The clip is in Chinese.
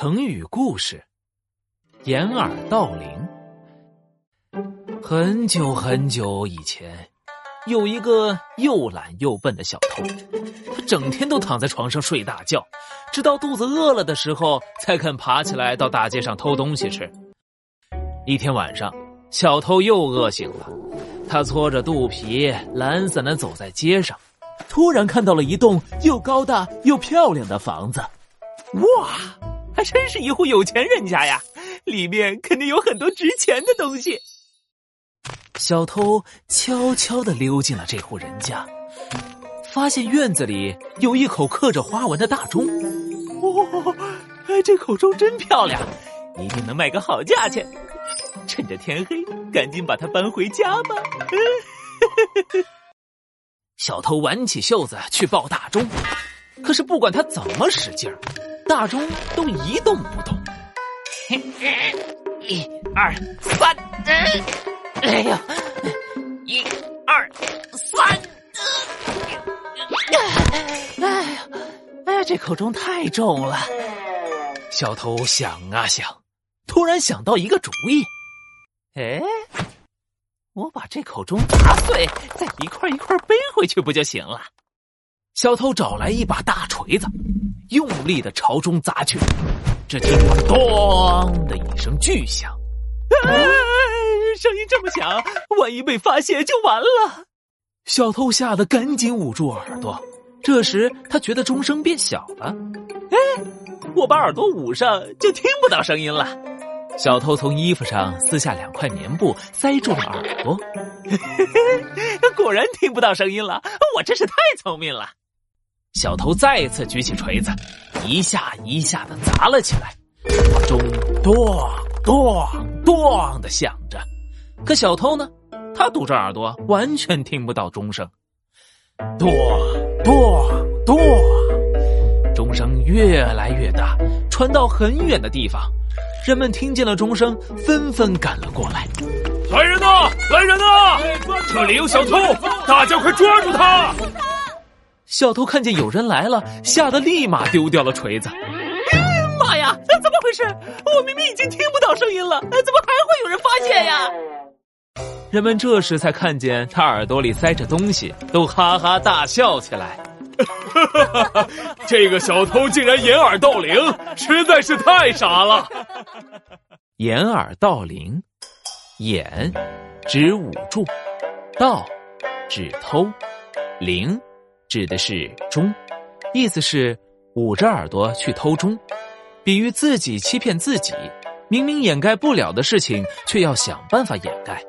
成语故事：掩耳盗铃。很久很久以前，有一个又懒又笨的小偷，他整天都躺在床上睡大觉，直到肚子饿了的时候，才肯爬起来到大街上偷东西吃。一天晚上，小偷又饿醒了，他搓着肚皮，懒散的走在街上，突然看到了一栋又高大又漂亮的房子。哇！还真是一户有钱人家呀，里面肯定有很多值钱的东西。小偷悄悄的溜进了这户人家，发现院子里有一口刻着花纹的大钟。哇，这口钟真漂亮，一定能卖个好价钱。趁着天黑，赶紧把它搬回家吧。小偷挽起袖子去抱大钟，可是不管他怎么使劲儿。大钟都一动不动，一二三，哎呀，一二三，哎呀，哎呀，这口钟太重了。小偷想啊想，突然想到一个主意，哎，我把这口钟砸碎，再一块一块背回去不就行了？小偷找来一把大锤子。用力的朝中砸去，只听“咚”的一声巨响，啊声音这么响，万一被发现就完了。小偷吓得赶紧捂住耳朵。这时他觉得钟声变小了，哎，我把耳朵捂上就听不到声音了。小偷从衣服上撕下两块棉布塞住了耳朵，果然听不到声音了。我真是太聪明了。小偷再次举起锤子，一下一下的砸了起来，钟咚咚咚的响着。可小偷呢，他堵着耳朵，完全听不到钟声。咚咚咚，钟声越来越大，传到很远的地方。人们听见了钟声，纷纷赶了过来。来人呐！来人呐！这里有小偷，大家快抓住他！小偷看见有人来了，吓得立马丢掉了锤子。妈呀，怎么回事？我明明已经听不到声音了，怎么还会有人发现呀？人们这时才看见他耳朵里塞着东西，都哈哈大笑起来。这个小偷竟然掩耳盗铃，实在是太傻了。掩耳盗铃，掩指捂住，盗指偷，铃。指的是钟，意思是捂着耳朵去偷钟，比喻自己欺骗自己，明明掩盖不了的事情，却要想办法掩盖。